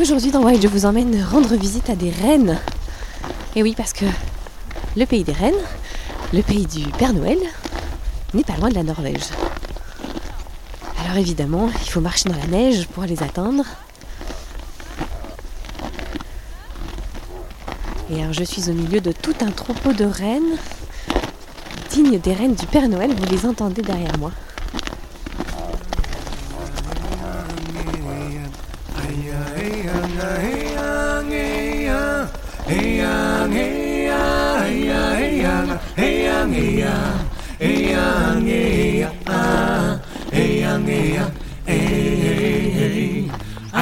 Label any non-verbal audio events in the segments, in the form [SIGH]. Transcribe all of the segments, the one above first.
Aujourd'hui dans Wild, je vous emmène rendre visite à des rennes. Et oui, parce que le pays des rennes, le pays du Père Noël, n'est pas loin de la Norvège. Alors évidemment, il faut marcher dans la neige pour les atteindre. Et alors je suis au milieu de tout un troupeau de rennes, dignes des rennes du Père Noël, vous les entendez derrière moi.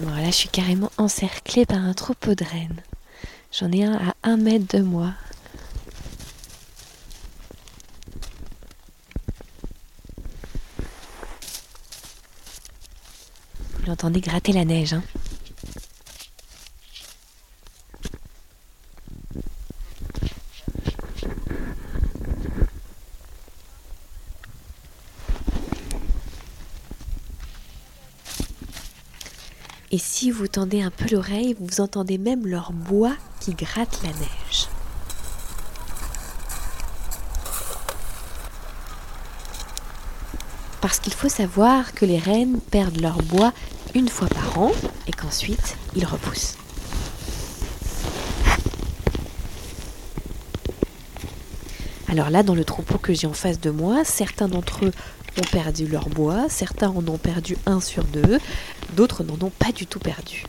Bon, là, je suis carrément encerclée par un troupeau de rennes. J'en ai un à un mètre de moi. Vous l'entendez gratter la neige, hein Et si vous tendez un peu l'oreille, vous entendez même leur bois qui gratte la neige. Parce qu'il faut savoir que les rennes perdent leur bois une fois par an et qu'ensuite ils repoussent. Alors là, dans le troupeau que j'ai en face de moi, certains d'entre eux ont perdu leur bois, certains en ont perdu un sur deux, d'autres n'en ont pas du tout perdu.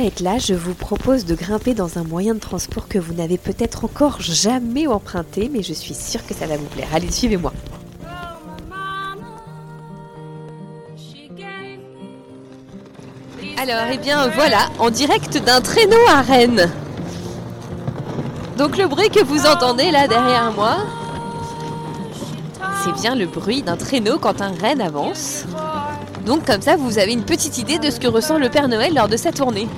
Être là, je vous propose de grimper dans un moyen de transport que vous n'avez peut-être encore jamais emprunté, mais je suis sûre que ça va vous plaire. Allez, suivez-moi. Alors, eh bien voilà, en direct d'un traîneau à Rennes. Donc le bruit que vous entendez là derrière moi, c'est bien le bruit d'un traîneau quand un renne avance. Donc comme ça, vous avez une petite idée de ce que ressent le Père Noël lors de sa tournée.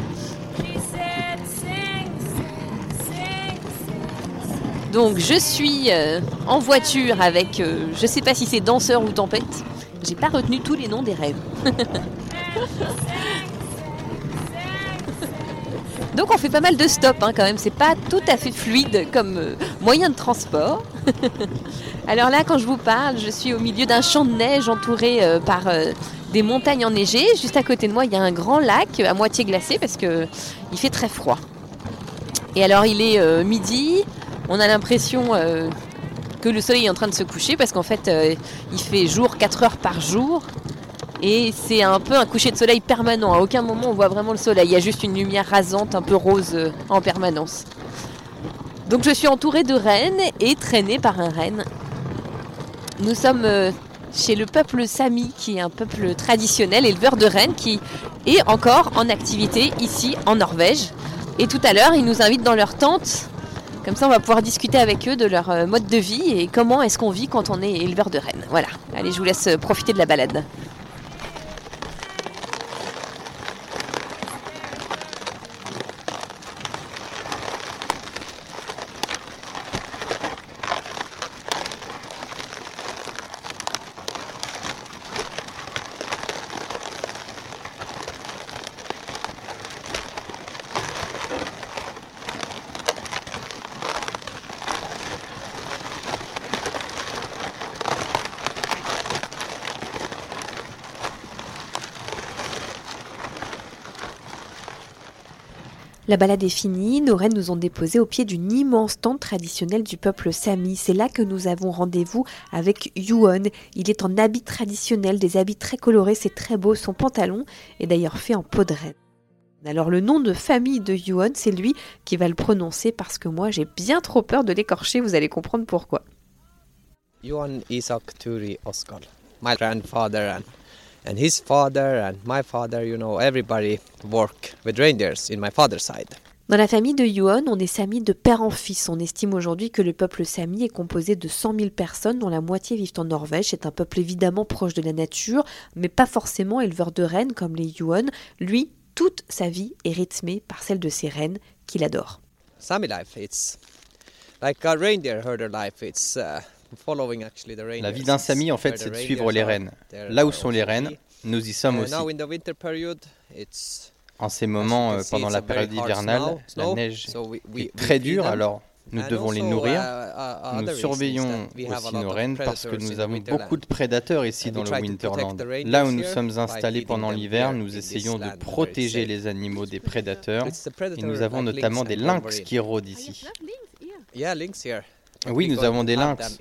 Donc je suis euh, en voiture avec, euh, je sais pas si c'est danseur ou tempête. J'ai pas retenu tous les noms des rêves. [LAUGHS] Donc on fait pas mal de stops hein, quand même, c'est pas tout à fait fluide comme euh, moyen de transport. [LAUGHS] Alors là quand je vous parle, je suis au milieu d'un champ de neige entouré euh, par des montagnes enneigées. Juste à côté de moi il y a un grand lac à moitié glacé parce que il fait très froid. Et alors il est midi, on a l'impression que le soleil est en train de se coucher parce qu'en fait il fait jour 4 heures par jour. Et c'est un peu un coucher de soleil permanent. À aucun moment on voit vraiment le soleil. Il y a juste une lumière rasante, un peu rose euh, en permanence. Donc je suis entourée de rennes et traînée par un renne. Nous sommes euh, chez le peuple Sami, qui est un peuple traditionnel, éleveur de rennes, qui est encore en activité ici en Norvège. Et tout à l'heure, ils nous invitent dans leur tente. Comme ça, on va pouvoir discuter avec eux de leur euh, mode de vie et comment est-ce qu'on vit quand on est éleveur de rennes. Voilà. Allez, je vous laisse profiter de la balade. La balade est finie, nos reines nous ont déposé au pied d'une immense tente traditionnelle du peuple Sami. C'est là que nous avons rendez-vous avec Yuon. Il est en habit traditionnel, des habits très colorés, c'est très beau. Son pantalon est d'ailleurs fait en peau de reine. Alors le nom de famille de Yuon, c'est lui qui va le prononcer parce que moi j'ai bien trop peur de l'écorcher, vous allez comprendre pourquoi. Yuon Isak Turi Oskar, my grandfather and his father and my father, you know, everybody work with reindeers in my father's side. Dans la famille de Yuon, on est Sami de père en fils. On estime aujourd'hui que le peuple Sami est composé de 100 000 personnes, dont la moitié vivent en Norvège. C'est un peuple évidemment proche de la nature, mais pas forcément éleveur de rennes comme les Yuon. Lui, toute sa vie est rythmée par celle de ses rennes qu'il adore. Sami life, it's like a reindeer herder life. It's uh, la vie d'un Sami, en fait, c'est de suivre les rennes. Là où sont les rennes, nous y sommes aussi. En ces moments, euh, pendant la période hivernale, la neige est très dure, alors nous devons les nourrir. Uh, uh, nous surveillons aussi nos rennes parce que nous avons beaucoup de prédateurs ici dans le Winterland. Là où nous sommes installés pendant l'hiver, nous essayons de protéger les animaux des prédateurs et nous avons notamment des lynx qui rôdent ici. Oui, nous avons des lynx.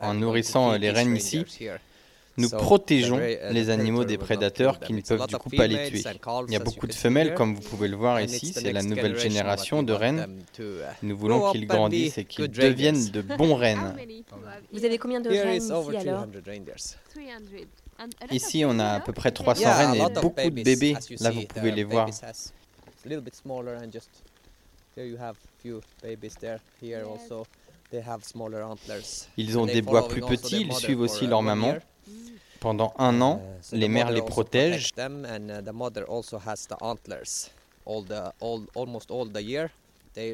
En nourrissant les rennes ici, nous protégeons les animaux des prédateurs qui ne peuvent du coup pas les tuer. Il y a beaucoup de femelles, comme vous pouvez le voir ici, c'est la nouvelle génération de rennes. Nous voulons qu'ils grandissent et qu'ils deviennent de bons rennes. Vous avez combien de rennes ici alors Ici, on a à peu près 300 rennes et beaucoup de bébés. Là, vous pouvez les voir. Ils ont des bois plus petits, ils suivent aussi leur maman. Pendant un an, uh, les mères les protègent.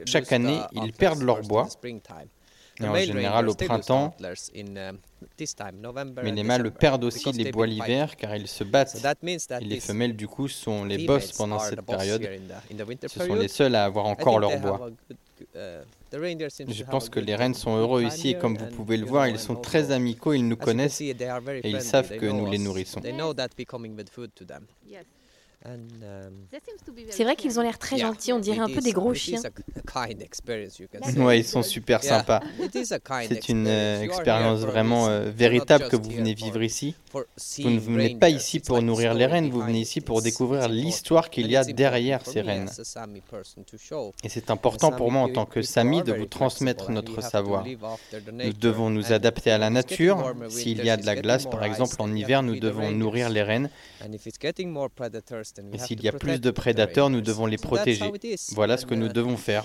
Chaque année, ils perdent leur bois en général au printemps. Mais les mâles perdent aussi les bois l'hiver car ils se battent. Et les femelles du coup sont les boss pendant cette période. Ce sont les seuls à avoir encore leur bois. Je pense que les rennes sont heureux ici et comme vous pouvez le voir, ils sont très amicaux, ils nous connaissent et ils savent que nous les nourrissons. Um, c'est vrai qu'ils ont l'air très gentils, on dirait un peu des gros chiens. Ouais, ils sont super sympas. [LAUGHS] C'est une euh, expérience vraiment euh, véritable que vous venez vivre ici. Vous ne venez pas ici pour nourrir les rennes, vous venez ici pour découvrir l'histoire qu'il y a derrière ces rennes. Et c'est important pour moi en tant que Sami de vous transmettre notre savoir. Nous devons nous adapter à la nature. S'il y a de la glace, par exemple, en hiver, nous devons nourrir les rennes. Et s'il y a plus de prédateurs, nous devons les protéger. Voilà ce que nous uh, devons faire.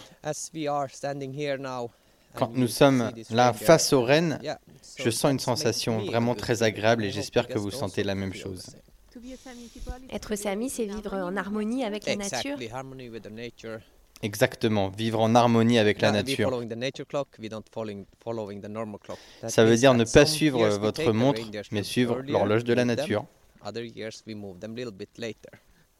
Quand nous sommes là face aux rennes, je sens une sensation vraiment très agréable et j'espère que vous sentez la même chose. Être Sami, c'est vivre en harmonie avec la nature. Exactement, vivre en harmonie avec la nature. Ça veut dire ne pas suivre votre montre, mais suivre l'horloge de la nature.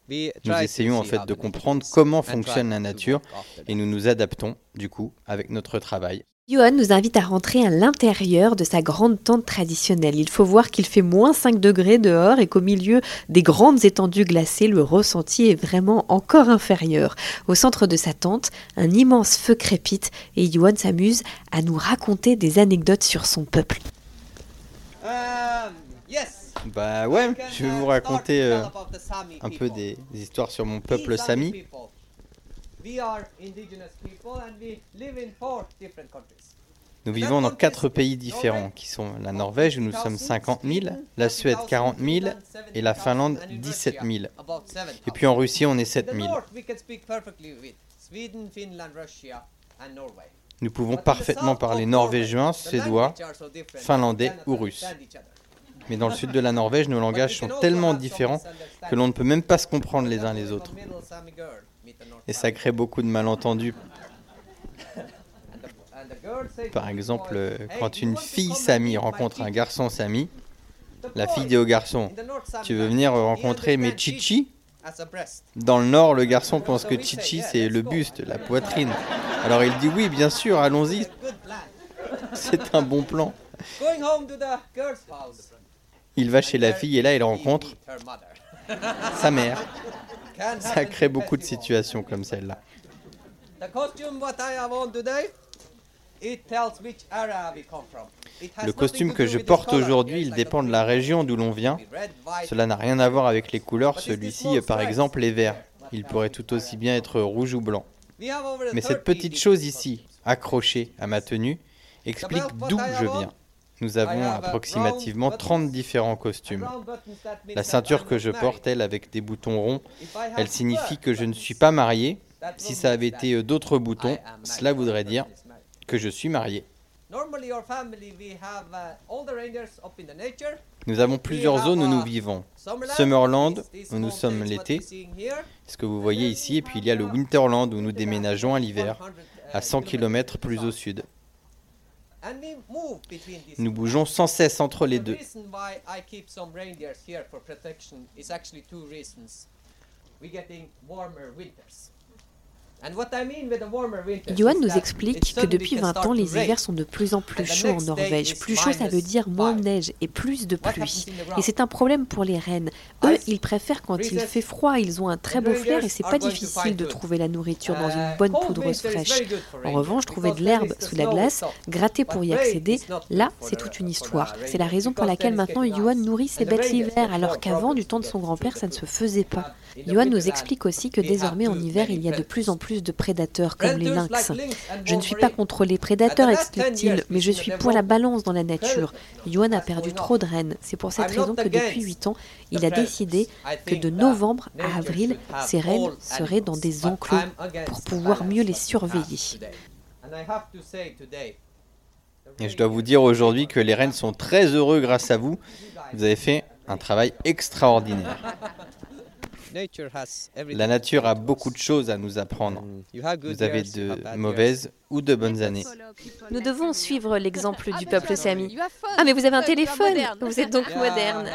Nous essayons en fait de comprendre comment fonctionne la nature et nous nous adaptons du coup avec notre travail. Johan nous invite à rentrer à l'intérieur de sa grande tente traditionnelle. Il faut voir qu'il fait moins 5 degrés dehors et qu'au milieu des grandes étendues glacées, le ressenti est vraiment encore inférieur. Au centre de sa tente, un immense feu crépite et Johan s'amuse à nous raconter des anecdotes sur son peuple. Um, bah ouais, je vais vous raconter euh, un peu des, des histoires sur mon peuple Sami. Nous vivons dans quatre pays différents, qui sont la Norvège où nous sommes 50 000, la Suède 40 000 et la Finlande 17 000. Et puis en Russie, on est 7 000. Nous pouvons parfaitement parler norvégien, suédois, finlandais ou russe. Mais dans le sud de la Norvège, nos langages sont tellement différents que l'on ne peut même pas se comprendre les uns les autres. Et ça crée beaucoup de malentendus. Par exemple, quand une fille Sami rencontre un garçon Sami, la fille dit au garçon Tu veux venir rencontrer mes chichi Dans le nord, le garçon pense que chichi c'est le buste, la poitrine. Alors il dit Oui, bien sûr, allons-y. C'est un bon plan. Il va chez la fille et là il rencontre sa mère. Ça crée beaucoup de situations comme celle-là. Le costume que je porte aujourd'hui, il dépend de la région d'où l'on vient. Cela n'a rien à voir avec les couleurs. Celui-ci, par exemple, est vert. Il pourrait tout aussi bien être rouge ou blanc. Mais cette petite chose ici, accrochée à ma tenue, explique d'où je viens. Nous avons approximativement 30 différents costumes. La ceinture que je porte, elle, avec des boutons ronds, elle signifie que je ne suis pas marié. Si ça avait été euh, d'autres boutons, cela voudrait dire que je suis marié. Nous avons plusieurs zones où nous vivons. Summerland, où nous sommes l'été, ce que vous voyez ici, et puis il y a le Winterland, où nous déménageons à l'hiver, à 100 km plus au sud. Nous bougeons sans cesse entre les deux. Johan nous explique que depuis 20 ans, les hivers sont de plus en plus chauds en Norvège. Plus chaud, ça veut dire moins de neige et plus de pluie. Et c'est un problème pour les rennes. Eux, ils préfèrent quand il fait froid. Ils ont un très beau flair et c'est pas difficile de trouver la nourriture dans une bonne poudreuse fraîche. En revanche, trouver de l'herbe sous la glace, gratter pour y accéder, là, c'est toute une histoire. C'est la raison pour laquelle maintenant Johan nourrit ses bêtes l'hiver, alors qu'avant, du temps de son grand-père, ça ne se faisait pas. Johan nous explique aussi que désormais en hiver, il y a de plus en plus de prédateurs comme les lynx. Je ne suis pas contre les prédateurs, explique-t-il, mais je suis pour la balance dans la nature. Johan a perdu trop de rennes. C'est pour cette raison que depuis 8 ans, il a décidé que de novembre à avril, ces rennes seraient dans des enclos pour pouvoir mieux les surveiller. Et je dois vous dire aujourd'hui que les rennes sont très heureux grâce à vous. Vous avez fait un travail extraordinaire. [LAUGHS] La nature a beaucoup de choses à nous apprendre. Vous avez de mauvaises ou de bonnes années. Nous devons suivre l'exemple du peuple Sami. Ah, mais vous avez un téléphone Vous êtes donc moderne.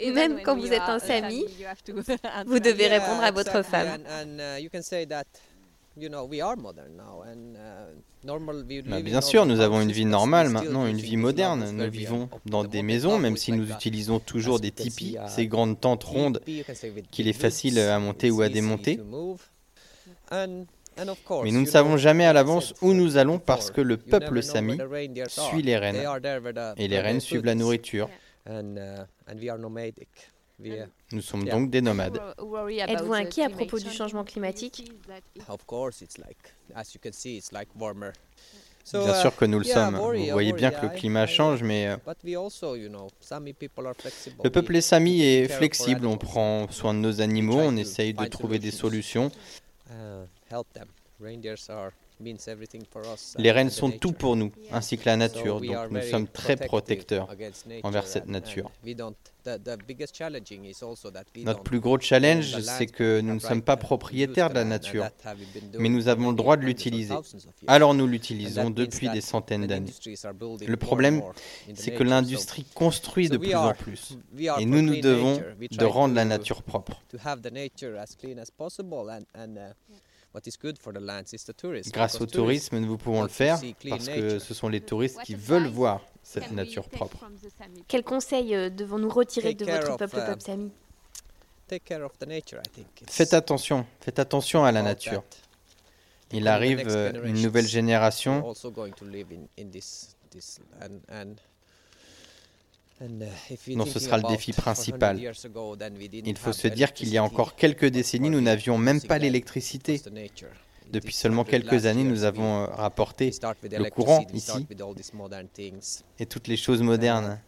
Et [LAUGHS] même quand vous êtes un Sami, [LAUGHS] vous devez répondre à votre femme. Bien sûr, nous avons une vie normale maintenant, une vie moderne. Nous vivons dans des maisons, même si nous utilisons toujours des tipis, uh, ces grandes tentes rondes qu'il est facile à monter ou à démonter. Mais nous ne savons jamais à l'avance où nous allons parce que le peuple Sami suit les rennes et les rennes suivent la nourriture. Nous sommes donc des nomades. Êtes-vous inquiet à propos du changement climatique? Bien sûr que nous le sommes. Vous voyez bien que le climat change, mais euh, le peuple Sami est flexible. On prend soin de nos animaux, on essaye de trouver des solutions. Les rennes sont tout pour nous, ainsi que la nature, donc nous sommes très protecteurs envers cette nature. Notre plus gros challenge, c'est que nous ne sommes pas propriétaires de la nature, mais nous avons le droit de l'utiliser. Alors nous l'utilisons depuis des centaines d'années. Le problème, c'est que l'industrie construit de plus en plus, et nous nous devons de rendre la nature propre. Grâce au tourisme, nous pouvons le faire parce que ce sont les touristes qui veulent voir cette nature propre. Quel conseil euh, devons-nous retirer de votre peuple, peuple um, Sami? Faites attention, faites attention à la nature. Il arrive euh, une nouvelle génération Uh, non, ce sera le défi [LAUGHS] principal. Il faut se dire qu'il y a encore quelques décennies, nous n'avions même pas l'électricité. Depuis seulement quelques années, nous avons euh, rapporté le courant ici et toutes les choses modernes.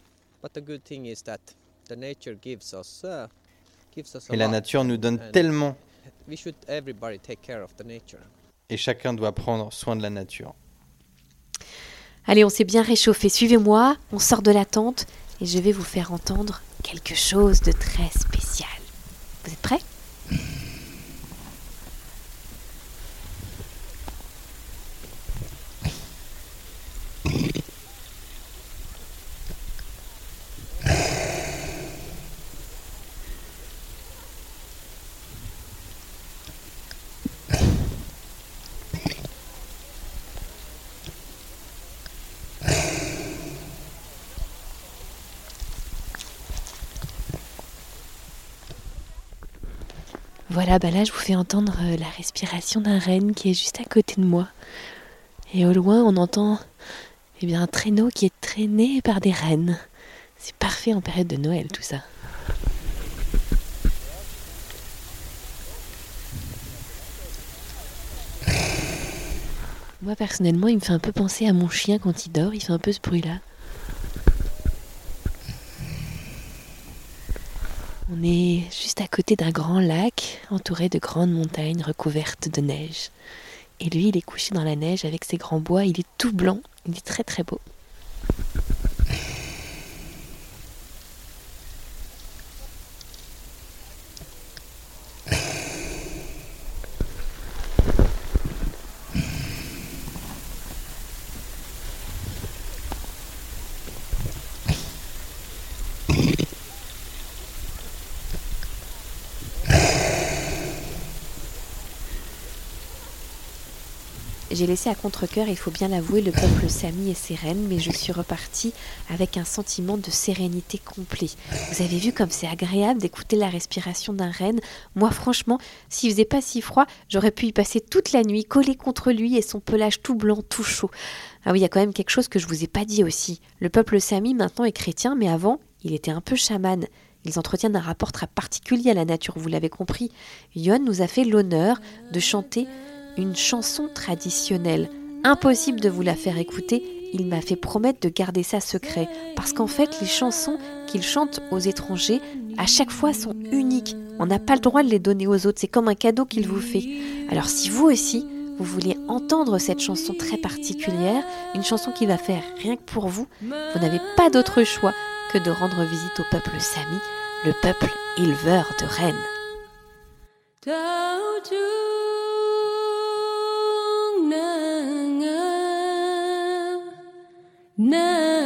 Et la nature nous donne tellement. Et chacun doit prendre soin de la nature. Allez, on s'est bien réchauffé. Suivez-moi, on sort de la tente et je vais vous faire entendre quelque chose de très spécial. Vous êtes prêts? Voilà, bah là je vous fais entendre euh, la respiration d'un renne qui est juste à côté de moi. Et au loin on entend eh bien, un traîneau qui est traîné par des rennes. C'est parfait en période de Noël tout ça. Moi personnellement il me fait un peu penser à mon chien quand il dort, il fait un peu ce bruit On est juste à côté d'un grand lac entouré de grandes montagnes recouvertes de neige. Et lui, il est couché dans la neige avec ses grands bois, il est tout blanc, il est très très beau. J'ai laissé à contre-coeur, il faut bien l'avouer, le peuple sami et ses reines, mais je suis repartie avec un sentiment de sérénité complet. Vous avez vu comme c'est agréable d'écouter la respiration d'un renne. Moi, franchement, s'il faisait pas si froid, j'aurais pu y passer toute la nuit, collée contre lui et son pelage tout blanc, tout chaud. Ah oui, il y a quand même quelque chose que je vous ai pas dit aussi. Le peuple sami maintenant est chrétien, mais avant, il était un peu chaman. Ils entretiennent un rapport très particulier à la nature, vous l'avez compris. Yon nous a fait l'honneur de chanter une chanson traditionnelle. Impossible de vous la faire écouter, il m'a fait promettre de garder ça secret, parce qu'en fait les chansons qu'il chante aux étrangers, à chaque fois sont uniques. On n'a pas le droit de les donner aux autres, c'est comme un cadeau qu'il vous fait. Alors si vous aussi, vous voulez entendre cette chanson très particulière, une chanson qui va faire rien que pour vous, vous n'avez pas d'autre choix que de rendre visite au peuple Sami, le peuple éleveur de rennes. No.